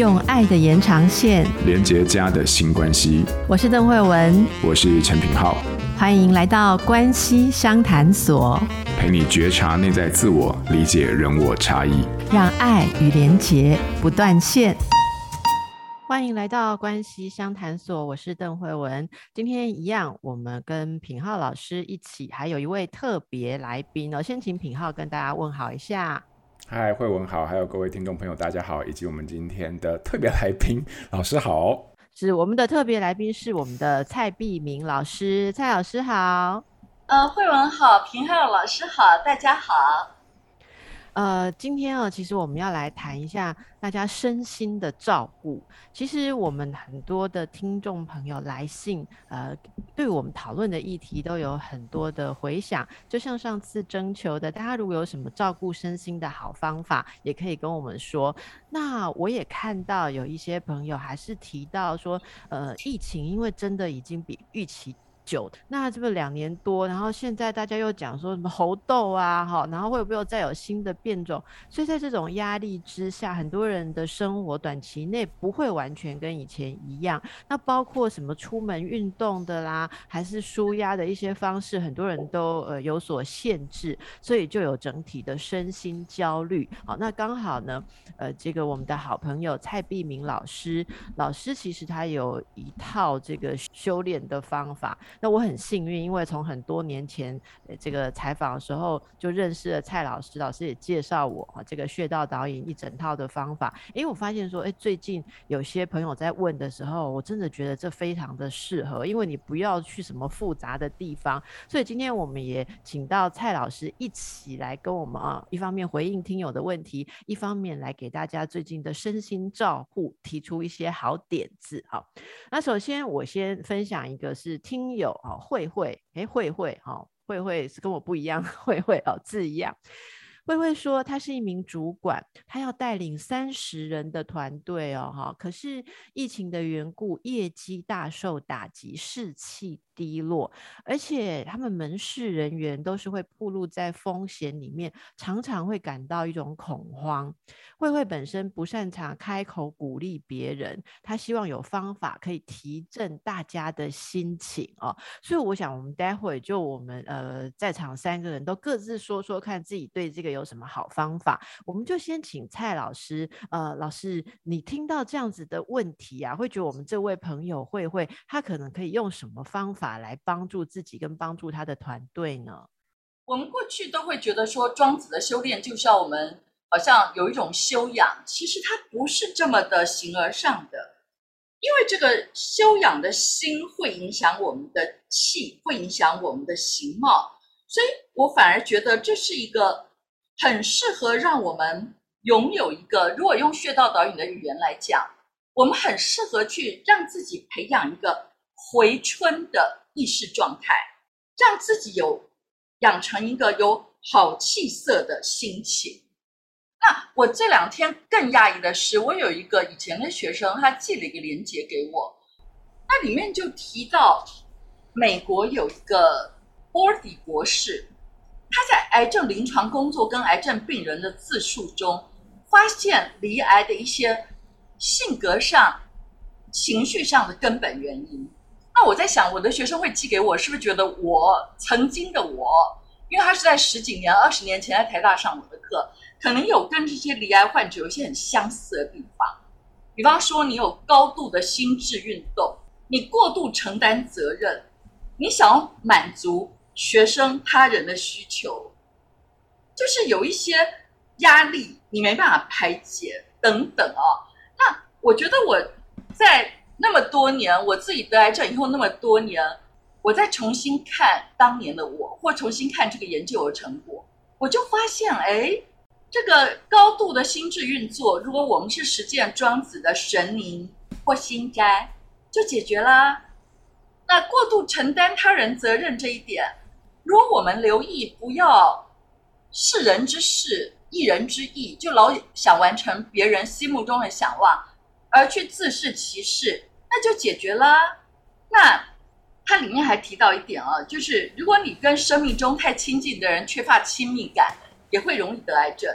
用爱的延长线连接家的新关系。我是邓慧文，我是陈品浩，欢迎来到关系商谈所，陪你觉察内在自我，理解人我差异，让爱与连结不断线。欢迎来到关系相谈所，我是邓慧文。今天一样，我们跟品浩老师一起，还有一位特别来宾哦。先请品浩跟大家问好一下。嗨，慧文好，还有各位听众朋友，大家好，以及我们今天的特别来宾 老师好。是我们的特别来宾是我们的蔡碧明老师，蔡老师好。呃，慧文好，平浩老师好，大家好。呃，今天啊，其实我们要来谈一下大家身心的照顾。其实我们很多的听众朋友来信，呃，对我们讨论的议题都有很多的回响。就像上次征求的，大家如果有什么照顾身心的好方法，也可以跟我们说。那我也看到有一些朋友还是提到说，呃，疫情因为真的已经比预期。久，那这个两年多，然后现在大家又讲说什么猴痘啊，哈，然后会不会再有新的变种？所以在这种压力之下，很多人的生活短期内不会完全跟以前一样。那包括什么出门运动的啦，还是舒压的一些方式，很多人都呃有所限制，所以就有整体的身心焦虑。好，那刚好呢，呃，这个我们的好朋友蔡碧明老师，老师其实他有一套这个修炼的方法。那我很幸运，因为从很多年前这个采访的时候就认识了蔡老师，老师也介绍我啊这个穴道导引一整套的方法。因为我发现说，哎，最近有些朋友在问的时候，我真的觉得这非常的适合，因为你不要去什么复杂的地方。所以今天我们也请到蔡老师一起来跟我们啊，一方面回应听友的问题，一方面来给大家最近的身心照护提出一些好点子。好，那首先我先分享一个是听友。哦，慧慧，哎，慧慧，哈，慧慧是跟我不一样，慧慧哦，字一样。慧慧说，她是一名主管，她要带领三十人的团队哦，哈，可是疫情的缘故，业绩大受打击，士气低落，而且他们门市人员都是会暴露在风险里面，常常会感到一种恐慌。慧慧本身不擅长开口鼓励别人，她希望有方法可以提振大家的心情哦。所以我想，我们待会就我们呃在场三个人都各自说说看自己对这个有什么好方法。我们就先请蔡老师，呃，老师，你听到这样子的问题啊，会觉得我们这位朋友慧慧，她可能可以用什么方法来帮助自己跟帮助他的团队呢？我们过去都会觉得说，庄子的修炼就像我们好像有一种修养，其实它不是这么的形而上的，因为这个修养的心会影响我们的气，会影响我们的形貌，所以我反而觉得这是一个很适合让我们拥有一个，如果用穴道导引的语言来讲，我们很适合去让自己培养一个。回春的意识状态，让自己有养成一个有好气色的心情。那我这两天更讶异的是，我有一个以前的学生，他寄了一个链接给我，那里面就提到美国有一个波尔迪博士，他在癌症临床工作跟癌症病人的自述中，发现罹癌的一些性格上、情绪上的根本原因。那我在想，我的学生会寄给我，是不是觉得我曾经的我，因为他是在十几年、二十年前在台大上我的课，可能有跟这些罹癌患者有一些很相似的地方。比方说，你有高度的心智运动，你过度承担责任，你想要满足学生他人的需求，就是有一些压力你没办法排解等等啊。那我觉得我在。那么多年，我自己得癌症以后，那么多年，我再重新看当年的我，或重新看这个研究的成果，我就发现，哎，这个高度的心智运作，如果我们是实践庄子的神灵或心斋，就解决啦。那过度承担他人责任这一点，如果我们留意，不要世人之事，一人之意，就老想完成别人心目中的想望，而去自恃其事。那就解决了。那它里面还提到一点啊，就是如果你跟生命中太亲近的人缺乏亲密感，也会容易得癌症。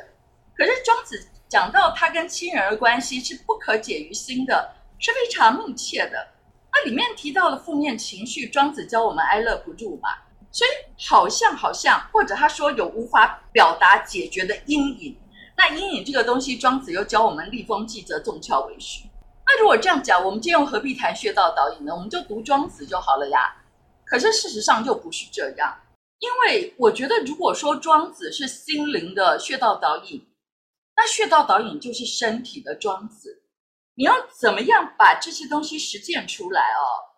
可是庄子讲到他跟亲人的关系是不可解于心的，是非常密切的。那里面提到了负面情绪，庄子教我们哀乐不入嘛，所以好像好像，或者他说有无法表达解决的阴影。那阴影这个东西，庄子又教我们立风继则，纵窍为序。那如果这样讲，我们今天又何必谈穴道导引呢？我们就读庄子就好了呀。可是事实上就不是这样，因为我觉得，如果说庄子是心灵的穴道导引，那穴道导引就是身体的庄子。你要怎么样把这些东西实践出来哦？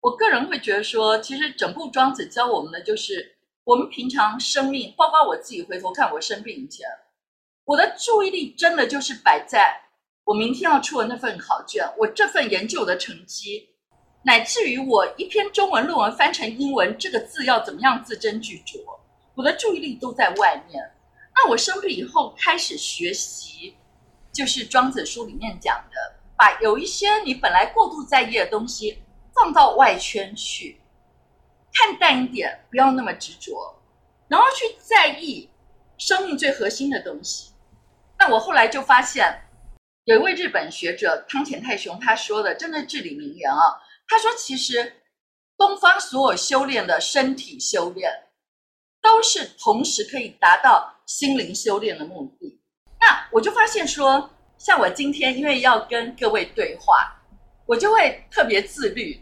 我个人会觉得说，其实整部庄子教我们的就是，我们平常生命，包括我自己回头看我生病以前，我的注意力真的就是摆在。我明天要出的那份考卷，我这份研究的成绩，乃至于我一篇中文论文翻成英文，这个字要怎么样字斟句酌，我的注意力都在外面。那我生病以后开始学习，就是庄子书里面讲的，把有一些你本来过度在意的东西放到外圈去，看淡一点，不要那么执着，然后去在意生命最核心的东西。那我后来就发现。有一位日本学者汤浅太雄他说的，真的至理名言啊！他说，其实东方所有修炼的身体修炼，都是同时可以达到心灵修炼的目的。那我就发现说，像我今天因为要跟各位对话，我就会特别自律。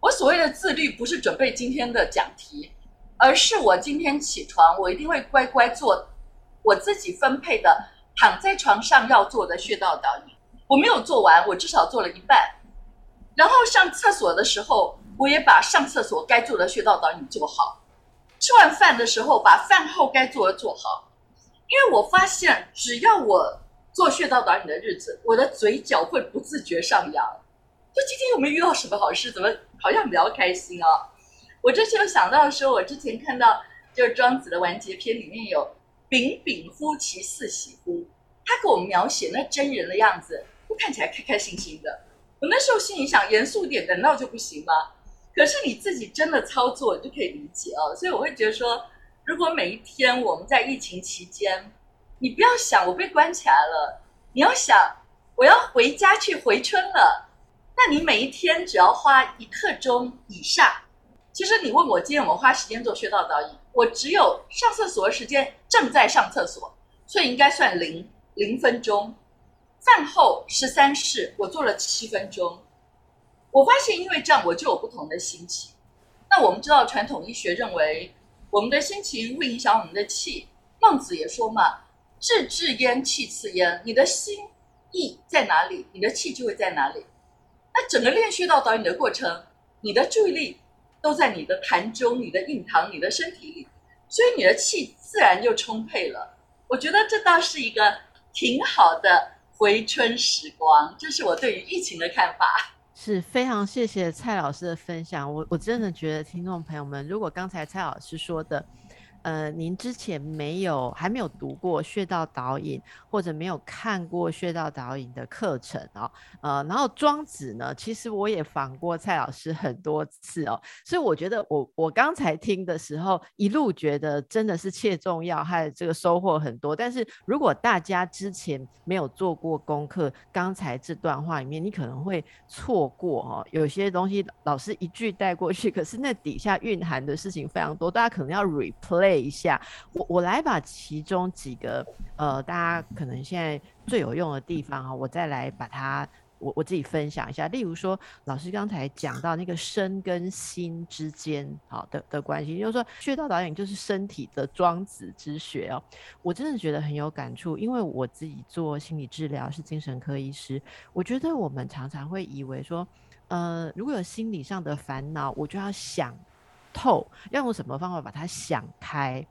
我所谓的自律，不是准备今天的讲题，而是我今天起床，我一定会乖乖做我自己分配的。躺在床上要做的穴道导引，我没有做完，我至少做了一半。然后上厕所的时候，我也把上厕所该做的穴道导引做好。吃完饭的时候，把饭后该做的做好。因为我发现，只要我做穴道导引的日子，我的嘴角会不自觉上扬。就今天有没有遇到什么好事？怎么好像比较开心啊？我这次又想到说，我之前看到就是庄子的完结篇里面有。秉秉乎其四喜乎？他给我们描写那真人的样子，都看起来开开心心的。我那时候心里想，严肃点难道就不行吗？可是你自己真的操作，你就可以理解哦。所以我会觉得说，如果每一天我们在疫情期间，你不要想我被关起来了，你要想我要回家去回春了。那你每一天只要花一刻钟以上，其实你问我今天我们花时间做穴道导引。我只有上厕所的时间，正在上厕所，所以应该算零零分钟。饭后十三式，我做了七分钟。我发现，因为这样，我就有不同的心情。那我们知道，传统医学认为，我们的心情会影响我们的气。孟子也说嘛：“志至焉，气次焉。”你的心意在哪里，你的气就会在哪里。那整个练穴道导引的过程，你的注意力。都在你的痰中、你的印堂、你的身体里，所以你的气自然就充沛了。我觉得这倒是一个挺好的回春时光，这是我对于疫情的看法。是非常谢谢蔡老师的分享，我我真的觉得听众朋友们，如果刚才蔡老师说的。呃，您之前没有还没有读过穴道导引，或者没有看过穴道导引的课程哦。呃，然后庄子呢，其实我也访过蔡老师很多次哦，所以我觉得我我刚才听的时候，一路觉得真的是切中要害，这个收获很多。但是如果大家之前没有做过功课，刚才这段话里面你可能会错过哦，有些东西老师一句带过去，可是那底下蕴含的事情非常多，大家可能要 replay。一下，我我来把其中几个呃，大家可能现在最有用的地方啊，我再来把它我我自己分享一下。例如说，老师刚才讲到那个身跟心之间好的的关系，就是说穴道导引就是身体的庄子之学哦。我真的觉得很有感触，因为我自己做心理治疗是精神科医师，我觉得我们常常会以为说，呃，如果有心理上的烦恼，我就要想。透要用什么方法把它想开？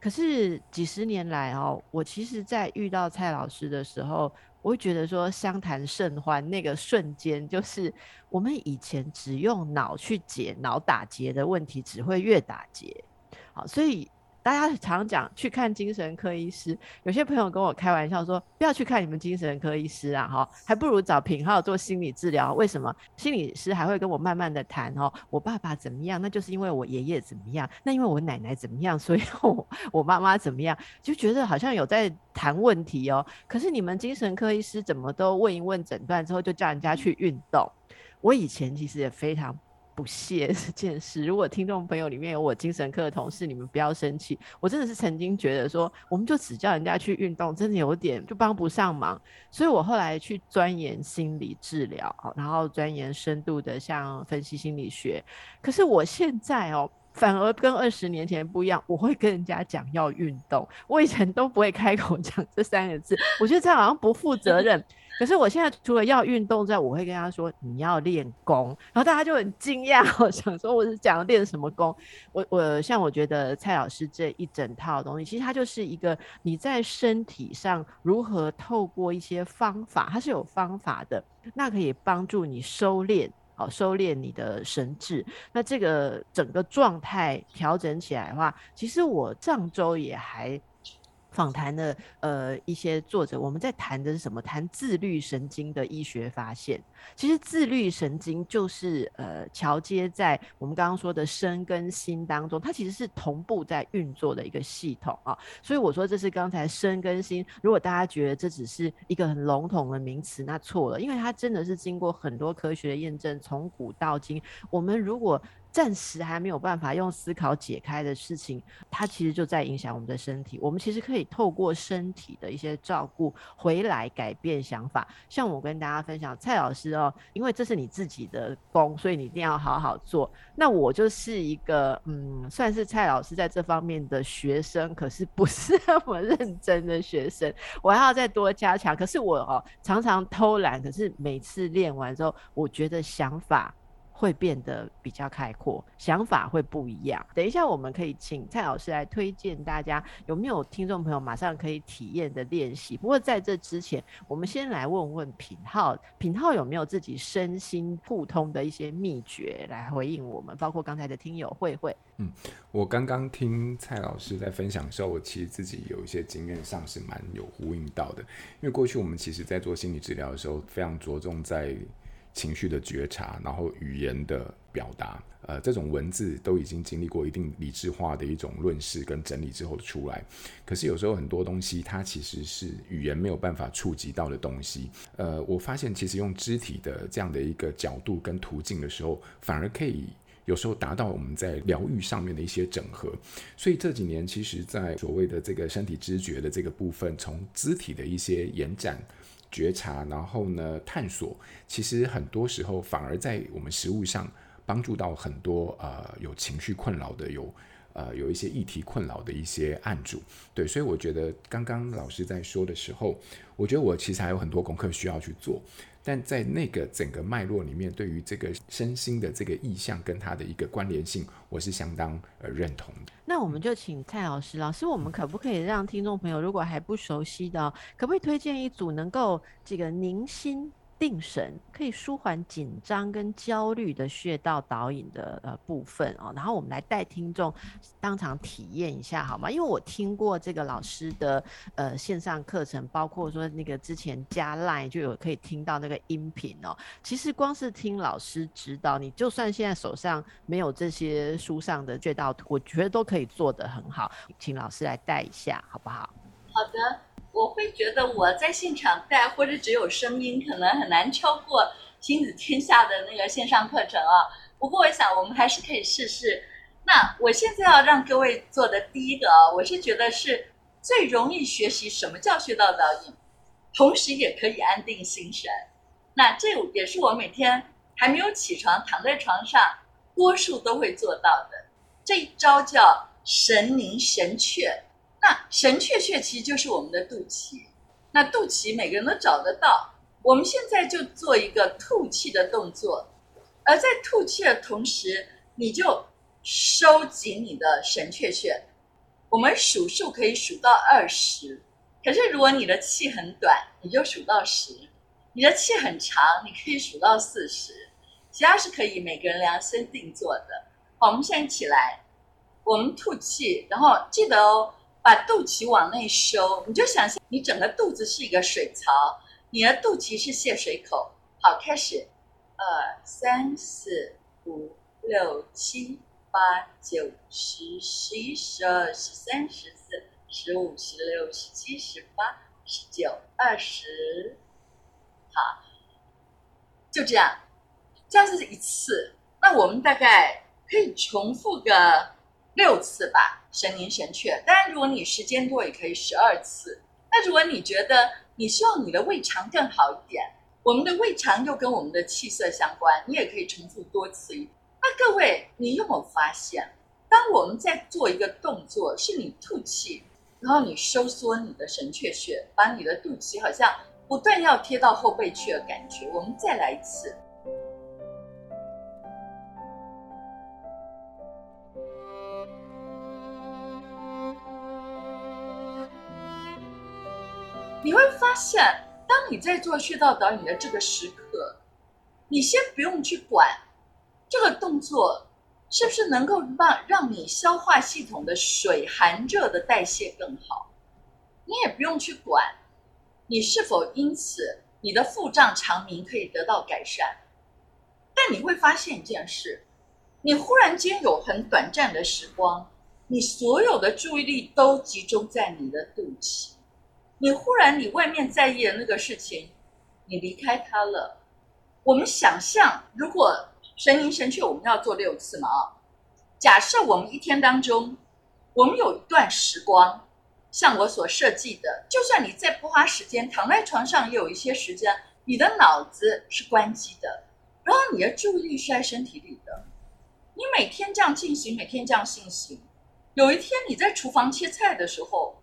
可是几十年来哦，我其实，在遇到蔡老师的时候，我会觉得说，相谈甚欢，那个瞬间就是我们以前只用脑去解脑打结的问题，只会越打结。好，所以。大家常讲去看精神科医师，有些朋友跟我开玩笑说，不要去看你们精神科医师啊，哈，还不如找品浩做心理治疗。为什么？心理师还会跟我慢慢的谈哦，我爸爸怎么样？那就是因为我爷爷怎么样？那因为我奶奶怎么样？所以我我妈妈怎么样？就觉得好像有在谈问题哦。可是你们精神科医师怎么都问一问诊断之后就叫人家去运动？我以前其实也非常。不屑这件事。如果听众朋友里面有我精神科的同事，你们不要生气。我真的是曾经觉得说，我们就只叫人家去运动，真的有点就帮不上忙。所以我后来去钻研心理治疗，然后钻研深度的像分析心理学。可是我现在哦。反而跟二十年前不一样，我会跟人家讲要运动，我以前都不会开口讲这三个字，我觉得这样好像不负责任。可是我现在除了要运动之外，我会跟他说你要练功，然后大家就很惊讶，我想说我是讲练什么功？我我像我觉得蔡老师这一整套东西，其实它就是一个你在身体上如何透过一些方法，它是有方法的，那可以帮助你收敛。好，收敛你的神智。那这个整个状态调整起来的话，其实我上周也还。访谈的呃一些作者，我们在谈的是什么？谈自律神经的医学发现。其实自律神经就是呃桥接在我们刚刚说的身跟心当中，它其实是同步在运作的一个系统啊。所以我说这是刚才身跟心。如果大家觉得这只是一个很笼统的名词，那错了，因为它真的是经过很多科学的验证，从古到今，我们如果暂时还没有办法用思考解开的事情，它其实就在影响我们的身体。我们其实可以透过身体的一些照顾回来改变想法。像我跟大家分享，蔡老师哦，因为这是你自己的功，所以你一定要好好做。那我就是一个嗯，算是蔡老师在这方面的学生，可是不是那么认真的学生，我还要再多加强。可是我哦，常常偷懒，可是每次练完之后，我觉得想法。会变得比较开阔，想法会不一样。等一下，我们可以请蔡老师来推荐大家，有没有听众朋友马上可以体验的练习？不过在这之前，我们先来问问品浩，品浩有没有自己身心互通的一些秘诀来回应我们？包括刚才的听友慧慧。嗯，我刚刚听蔡老师在分享的时候，我其实自己有一些经验上是蛮有呼应到的，因为过去我们其实在做心理治疗的时候，非常着重在。情绪的觉察，然后语言的表达，呃，这种文字都已经经历过一定理智化的一种论述跟整理之后出来。可是有时候很多东西，它其实是语言没有办法触及到的东西。呃，我发现其实用肢体的这样的一个角度跟途径的时候，反而可以有时候达到我们在疗愈上面的一些整合。所以这几年，其实，在所谓的这个身体知觉的这个部分，从肢体的一些延展。觉察，然后呢，探索，其实很多时候反而在我们食物上帮助到很多呃有情绪困扰的，有呃有一些议题困扰的一些案主。对，所以我觉得刚刚老师在说的时候，我觉得我其实还有很多功课需要去做。但在那个整个脉络里面，对于这个身心的这个意向跟它的一个关联性，我是相当呃认同的。那我们就请蔡老师，老师，我们可不可以让听众朋友，如果还不熟悉的，可不可以推荐一组能够这个凝心？定神可以舒缓紧张跟焦虑的穴道导引的呃部分哦，然后我们来带听众当场体验一下好吗？因为我听过这个老师的呃线上课程，包括说那个之前加 line 就有可以听到那个音频哦。其实光是听老师指导，你就算现在手上没有这些书上的穴道图，我觉得都可以做得很好。请老师来带一下好不好？好的。我会觉得我在现场带或者只有声音，可能很难超过亲子天下的那个线上课程啊。不过我想我们还是可以试试。那我现在要让各位做的第一个啊，我是觉得是最容易学习什么叫穴道导引，同时也可以安定心神。那这也是我每天还没有起床躺在床上，多数都会做到的。这一招叫神灵神阙。那神阙穴其实就是我们的肚脐，那肚脐每个人都找得到。我们现在就做一个吐气的动作，而在吐气的同时，你就收紧你的神阙穴。我们数数可以数到二十，可是如果你的气很短，你就数到十；你的气很长，你可以数到四十。其他是可以每个人量身定做的。好，我们现在起来。我们吐气，然后记得哦，把肚脐往内收。你就想象你整个肚子是一个水槽，你的肚脐是泄水口。好，开始，二三四五六七八九十十一十二十三十四十五十六十七十八十九二十，好，就这样，这样是一次。那我们大概可以重复个六次吧，神灵神阙。当然，如果你时间多，也可以十二次。那如果你觉得你希望你的胃肠更好一点，我们的胃肠又跟我们的气色相关，你也可以重复多次。那各位，你有没有发现，当我们在做一个动作，是你吐气，然后你收缩你的神阙穴，把你的肚脐好像不断要贴到后背去的感觉。我们再来一次。现，当你在做穴道导引的这个时刻，你先不用去管这个动作是不是能够让让你消化系统的水寒热的代谢更好，你也不用去管你是否因此你的腹胀肠鸣可以得到改善，但你会发现一件事，你忽然间有很短暂的时光，你所有的注意力都集中在你的肚脐。你忽然，你外面在意的那个事情，你离开它了。我们想象，如果神灵神阙，我们要做六次嘛？啊，假设我们一天当中，我们有一段时光，像我所设计的，就算你再不花时间，躺在床上也有一些时间，你的脑子是关机的，然后你的注意力是在身体里的。你每天这样进行，每天这样进行，有一天你在厨房切菜的时候。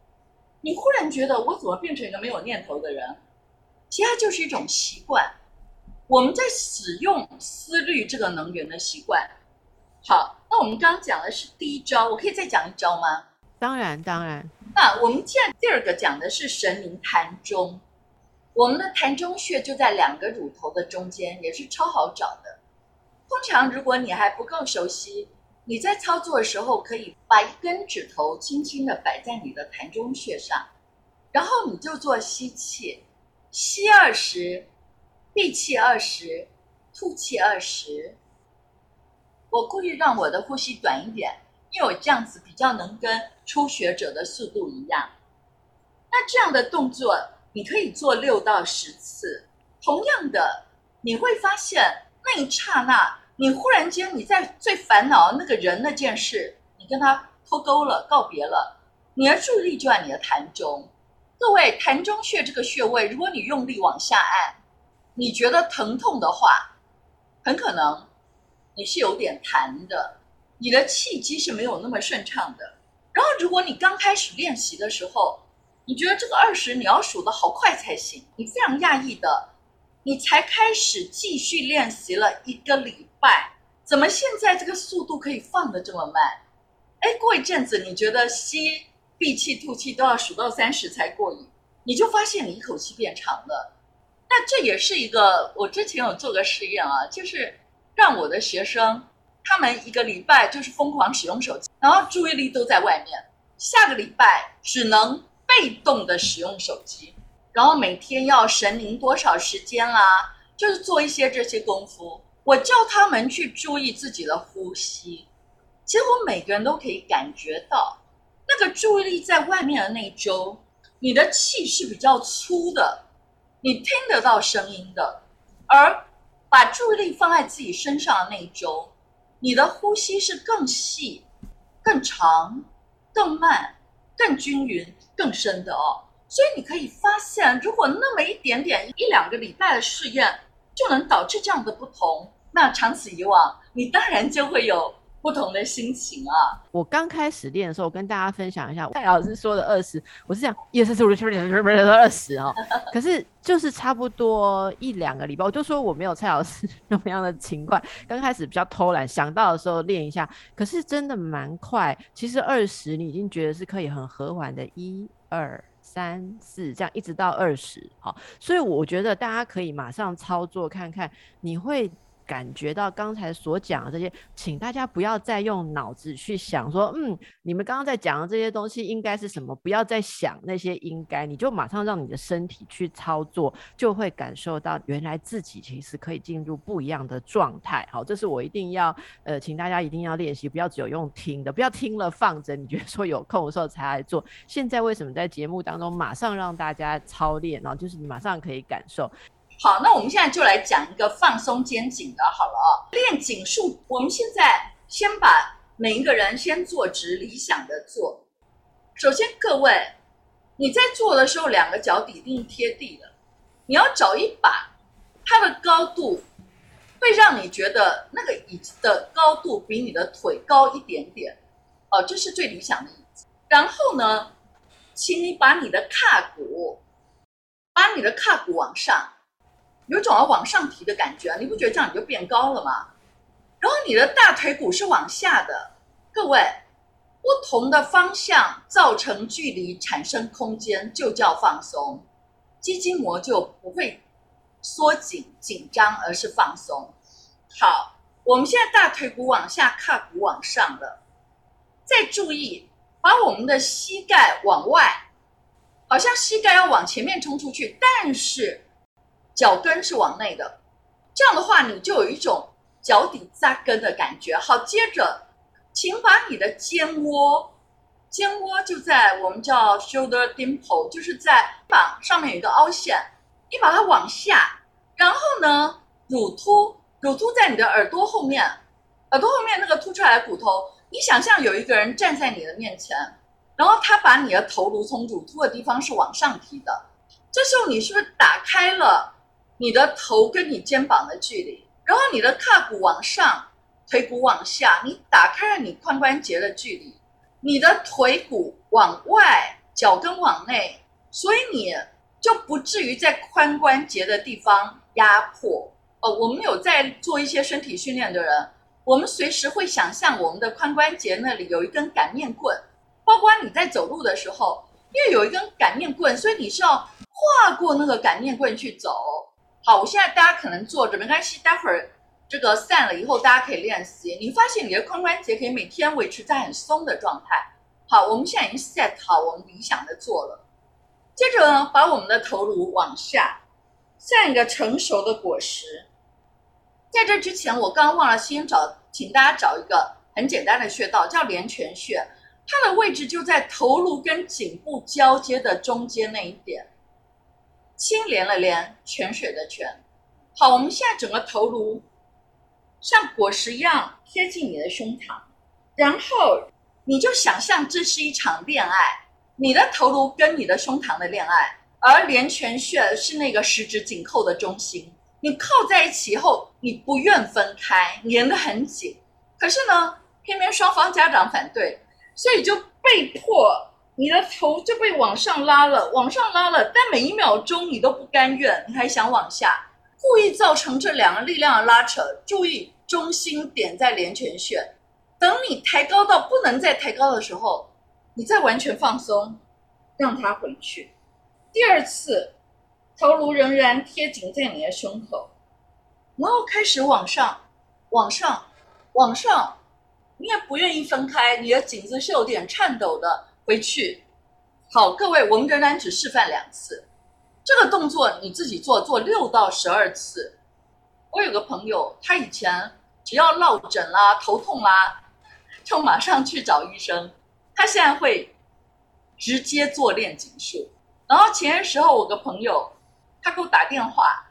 你忽然觉得我怎么变成一个没有念头的人？其实它就是一种习惯，我们在使用思虑这个能源的习惯。好，那我们刚刚讲的是第一招，我可以再讲一招吗？当然，当然。那我们现在第二个讲的是神灵潭中，我们的潭中穴就在两个乳头的中间，也是超好找的。通常如果你还不够熟悉。你在操作的时候，可以把一根指头轻轻地摆在你的膻中穴上，然后你就做吸气，吸二十，闭气二十，吐气二十。我故意让我的呼吸短一点，因为我这样子比较能跟初学者的速度一样。那这样的动作你可以做六到十次。同样的，你会发现那一刹那。你忽然间，你在最烦恼那个人那件事，你跟他脱钩了，告别了，你的注意力就在你的膻中。各位，膻中穴这个穴位，如果你用力往下按，你觉得疼痛的话，很可能你是有点痰的，你的气机是没有那么顺畅的。然后，如果你刚开始练习的时候，你觉得这个二十你要数得好快才行，你非常讶异的，你才开始继续练习了一个礼拜。怎么现在这个速度可以放得这么慢？哎，过一阵子你觉得吸、闭气、吐气都要数到三十才过瘾，你就发现你一口气变长了。那这也是一个我之前有做个实验啊，就是让我的学生他们一个礼拜就是疯狂使用手机，然后注意力都在外面，下个礼拜只能被动的使用手机。然后每天要神灵多少时间、啊？就是做一些这些功夫。我叫他们去注意自己的呼吸，结果每个人都可以感觉到，那个注意力在外面的那一周，你的气是比较粗的，你听得到声音的；而把注意力放在自己身上的那一周，你的呼吸是更细、更长、更慢、更均匀、更深的哦。所以你可以发现，如果那么一点点一两个礼拜的试验，就能导致这样的不同，那长此以往，你当然就会有不同的心情啊。我刚开始练的时候，我跟大家分享一下蔡老师说的二十，我是讲一二三四五六七八九十十十二十哦。可是就是差不多一两个礼拜，我就说我没有蔡老师那么样的勤快，刚开始比较偷懒，想到的时候练一下，可是真的蛮快。其实二十你已经觉得是可以很和缓的，一二。三四这样一直到二十，好，所以我觉得大家可以马上操作看看，你会感觉到刚才所讲的这些，请大家不要再用脑子去想说，嗯，你们刚刚在讲的这些东西应该是什么？不要再想那些应该，你就马上让你的身体去操作，就会感受到原来自己其实可以进入不一样的状态。好，这是我一定要呃，请大家一定要练习，不要只有用听的，不要听了放着，你觉得说有空的时候才来做。现在为什么在节目当中马上让大家操练，然后就是你马上可以感受。好，那我们现在就来讲一个放松肩颈的，好了啊、练颈术。我们现在先把每一个人先坐直，理想的坐。首先，各位，你在做的时候，两个脚底一定是贴地的。你要找一把，它的高度会让你觉得那个椅子的高度比你的腿高一点点，哦，这是最理想的椅子。然后呢，请你把你的胯骨，把你的胯骨往上。有种要往上提的感觉，你不觉得这样你就变高了吗？然后你的大腿骨是往下的，各位，不同的方向造成距离，产生空间，就叫放松，肌筋膜就不会缩紧紧张，而是放松。好，我们现在大腿骨往下，胯骨往上了，再注意把我们的膝盖往外，好像膝盖要往前面冲出去，但是。脚跟是往内的，这样的话你就有一种脚底扎根的感觉。好，接着，请把你的肩窝，肩窝就在我们叫 shoulder dimple，就是在膀上面有一个凹陷，你把它往下，然后呢，乳突，乳突在你的耳朵后面，耳朵后面那个凸出来的骨头，你想象有一个人站在你的面前，然后他把你的头颅从乳突的地方是往上提的，这时候你是不是打开了？你的头跟你肩膀的距离，然后你的胯骨往上，腿骨往下，你打开了你髋关节的距离，你的腿骨往外，脚跟往内，所以你就不至于在髋关节的地方压迫。哦，我们有在做一些身体训练的人，我们随时会想象我们的髋关节那里有一根擀面棍，包括你在走路的时候，因为有一根擀面棍，所以你是要跨过那个擀面棍去走。好，我现在大家可能坐着没关系，待会儿这个散了以后，大家可以练习。你发现你的髋关节可以每天维持在很松的状态。好，我们现在已经 set 好我们理想的坐了。接着呢，把我们的头颅往下，像一个成熟的果实。在这之前，我刚刚忘了先找，请大家找一个很简单的穴道，叫连泉穴，它的位置就在头颅跟颈部交接的中间那一点。清廉了廉，泉水的泉。好，我们现在整个头颅像果实一样贴近你的胸膛，然后你就想象这是一场恋爱，你的头颅跟你的胸膛的恋爱，而连泉穴是那个十指紧扣的中心。你靠在一起以后，你不愿分开，粘得很紧。可是呢，偏偏双方家长反对，所以就被迫。你的头就被往上拉了，往上拉了，但每一秒钟你都不甘愿，你还想往下，故意造成这两个力量的拉扯。注意，中心点在连泉穴。等你抬高到不能再抬高的时候，你再完全放松，让它回去。第二次，头颅仍然贴紧在你的胸口，然后开始往上，往上，往上，你也不愿意分开，你的颈子是有点颤抖的。回去，好，各位，我们仍然只示范两次，这个动作你自己做，做六到十二次。我有个朋友，他以前只要落枕啦、头痛啦，就马上去找医生。他现在会直接做练颈术。然后前些时候，我个朋友他给我打电话，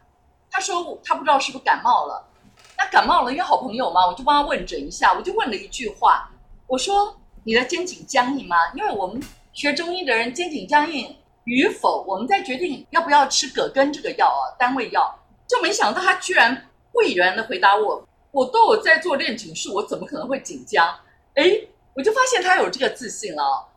他说他不知道是不是感冒了。那感冒了，因为好朋友嘛，我就帮他问诊一下。我就问了一句话，我说。你的肩颈僵硬吗？因为我们学中医的人肩颈僵硬与否，我们在决定要不要吃葛根这个药啊，单位药。就没想到他居然不以然的回答我：“我都有在做练颈术，我怎么可能会紧张？”哎，我就发现他有这个自信了。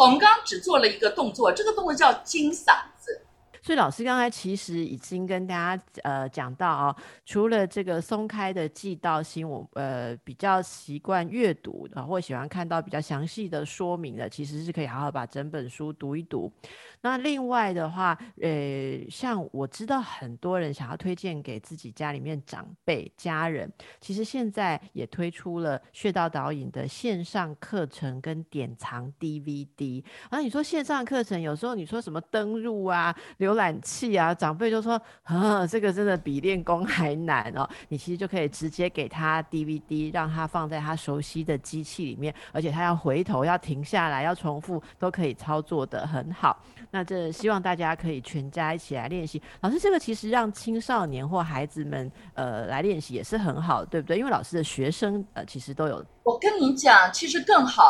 我们刚刚只做了一个动作，这个动作叫金嗓子。所以老师刚才其实已经跟大家呃讲到啊、哦，除了这个松开的记道心，我呃比较习惯阅读的，或喜欢看到比较详细的说明的，其实是可以好好把整本书读一读。那另外的话，呃，像我知道很多人想要推荐给自己家里面长辈、家人，其实现在也推出了穴道导引的线上课程跟典藏 DVD。然后你说线上课程，有时候你说什么登入啊、浏览器啊，长辈就说啊，这个真的比练功还难哦。你其实就可以直接给他 DVD，让他放在他熟悉的机器里面，而且他要回头、要停下来、要重复，都可以操作得很好。那这希望大家可以全家一起来练习。老师，这个其实让青少年或孩子们呃来练习也是很好，对不对？因为老师的学生呃其实都有。我跟你讲，其实更好。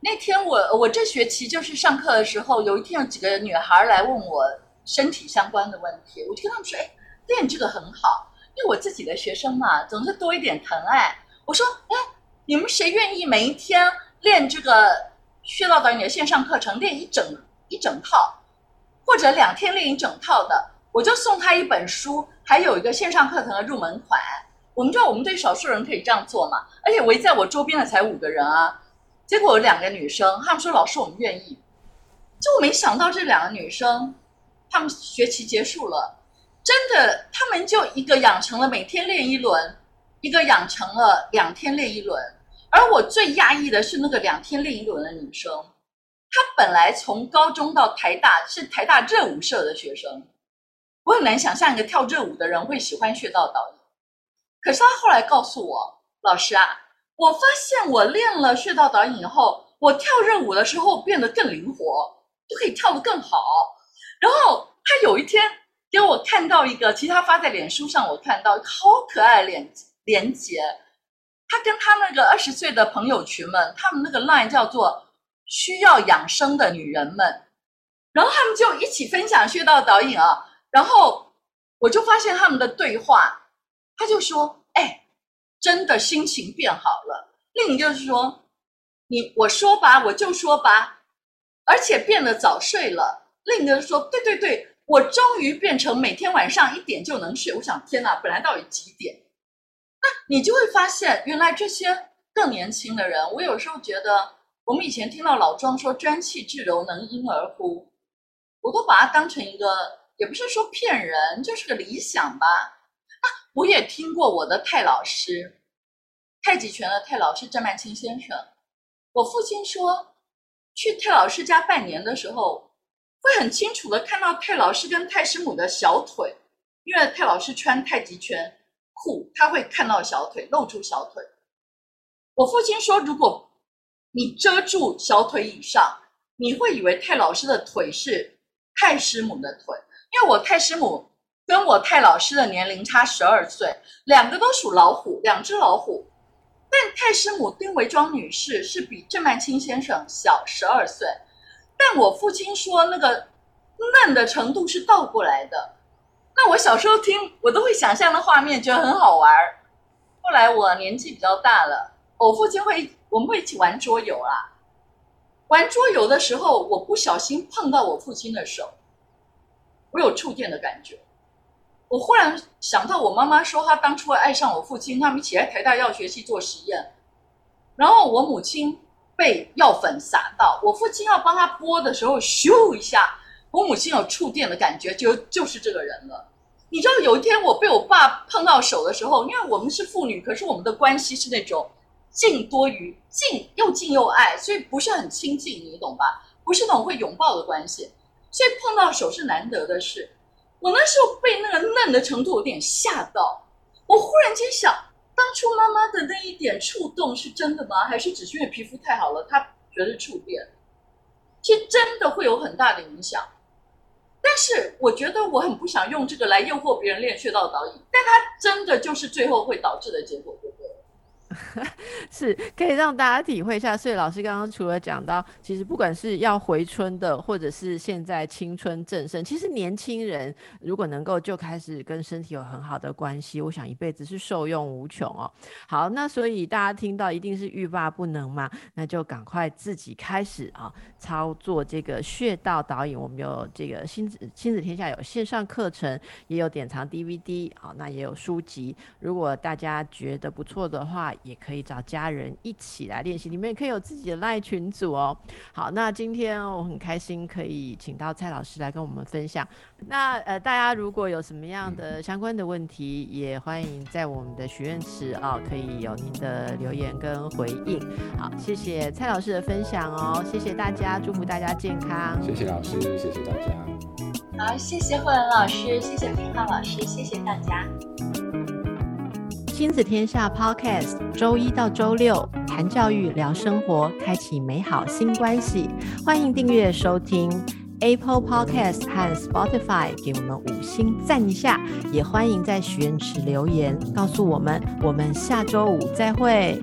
那天我我这学期就是上课的时候，有一天有几个女孩来问我身体相关的问题，我就跟他们说：“哎，练这个很好，因为我自己的学生嘛，总是多一点疼爱。”我说：“哎，你们谁愿意每一天练这个薛老导引的线上课程，练一整一整套？”或者两天练一整套的，我就送他一本书，还有一个线上课程的入门款。我们知道我们对少数人可以这样做嘛？而且围在我周边的才五个人啊。结果有两个女生，他们说：“老师，我们愿意。”就我没想到这两个女生，他们学期结束了，真的，他们就一个养成了每天练一轮，一个养成了两天练一轮。而我最压抑的是那个两天练一轮的女生。她本来从高中到台大是台大热舞社的学生，我很难想象一个跳热舞的人会喜欢穴道导引。可是他后来告诉我，老师啊，我发现我练了穴道导引以后，我跳热舞的时候变得更灵活，就可以跳得更好。然后他有一天给我看到一个，其实他发在脸书上，我看到好可爱的连连结，他跟他那个二十岁的朋友群们，他们那个 line 叫做。需要养生的女人们，然后他们就一起分享穴道导引啊，然后我就发现他们的对话，他就说：“哎，真的心情变好了。”另一个就是说：“你我说吧，我就说吧，而且变得早睡了。”另一个人说：“对对对，我终于变成每天晚上一点就能睡。”我想，天哪，本来到底几点？那你就会发现，原来这些更年轻的人，我有时候觉得。我们以前听到老庄说“专气致柔，能婴儿乎”，我都把它当成一个，也不是说骗人，就是个理想吧。啊，我也听过我的太老师，太极拳的太老师郑曼青先生。我父亲说，去太老师家拜年的时候，会很清楚的看到太老师跟太师母的小腿，因为太老师穿太极拳裤，他会看到小腿，露出小腿。我父亲说，如果你遮住小腿以上，你会以为太老师的腿是太师母的腿，因为我太师母跟我太老师的年龄差十二岁，两个都属老虎，两只老虎。但太师母丁维庄女士是比郑曼青先生小十二岁，但我父亲说那个嫩的程度是倒过来的。那我小时候听，我都会想象的画面，觉得很好玩。后来我年纪比较大了，我父亲会。我们会一起玩桌游啊，玩桌游的时候，我不小心碰到我父亲的手，我有触电的感觉。我忽然想到，我妈妈说她当初爱上我父亲，他们一起来台大药学系做实验，然后我母亲被药粉洒到，我父亲要帮他拨的时候，咻一下，我母亲有触电的感觉，就就是这个人了。你知道有一天我被我爸碰到手的时候，因为我们是父女，可是我们的关系是那种。近多于近，又近又爱，所以不是很亲近，你懂吧？不是那种会拥抱的关系，所以碰到手是难得的事。我那时候被那个嫩的程度有点吓到，我忽然间想，当初妈妈的那一点触动是真的吗？还是只是因为皮肤太好了，她觉得触电？其实真的会有很大的影响。但是我觉得我很不想用这个来诱惑别人练穴道导引，但它真的就是最后会导致的结果，对不对？是可以让大家体会一下。所以老师刚刚除了讲到，其实不管是要回春的，或者是现在青春正盛，其实年轻人如果能够就开始跟身体有很好的关系，我想一辈子是受用无穷哦。好，那所以大家听到一定是欲罢不能嘛，那就赶快自己开始啊，操作这个穴道导引。我们有这个亲子亲子天下有线上课程，也有典藏 DVD 啊，那也有书籍。如果大家觉得不错的话，也可以找家人一起来练习，里面可以有自己的赖群组哦。好，那今天我很开心可以请到蔡老师来跟我们分享。那呃，大家如果有什么样的相关的问题，也欢迎在我们的许愿池啊，可以有您的留言跟回应。好，谢谢蔡老师的分享哦，谢谢大家，祝福大家健康。谢谢老师，谢谢大家。好，谢谢慧文老师，谢谢平浩老师，谢谢大家。亲子天下 Podcast，周一到周六谈教育、聊生活，开启美好新关系。欢迎订阅收听 Apple Podcast 和 Spotify，给我们五星赞一下。也欢迎在许愿池留言，告诉我们。我们下周五再会。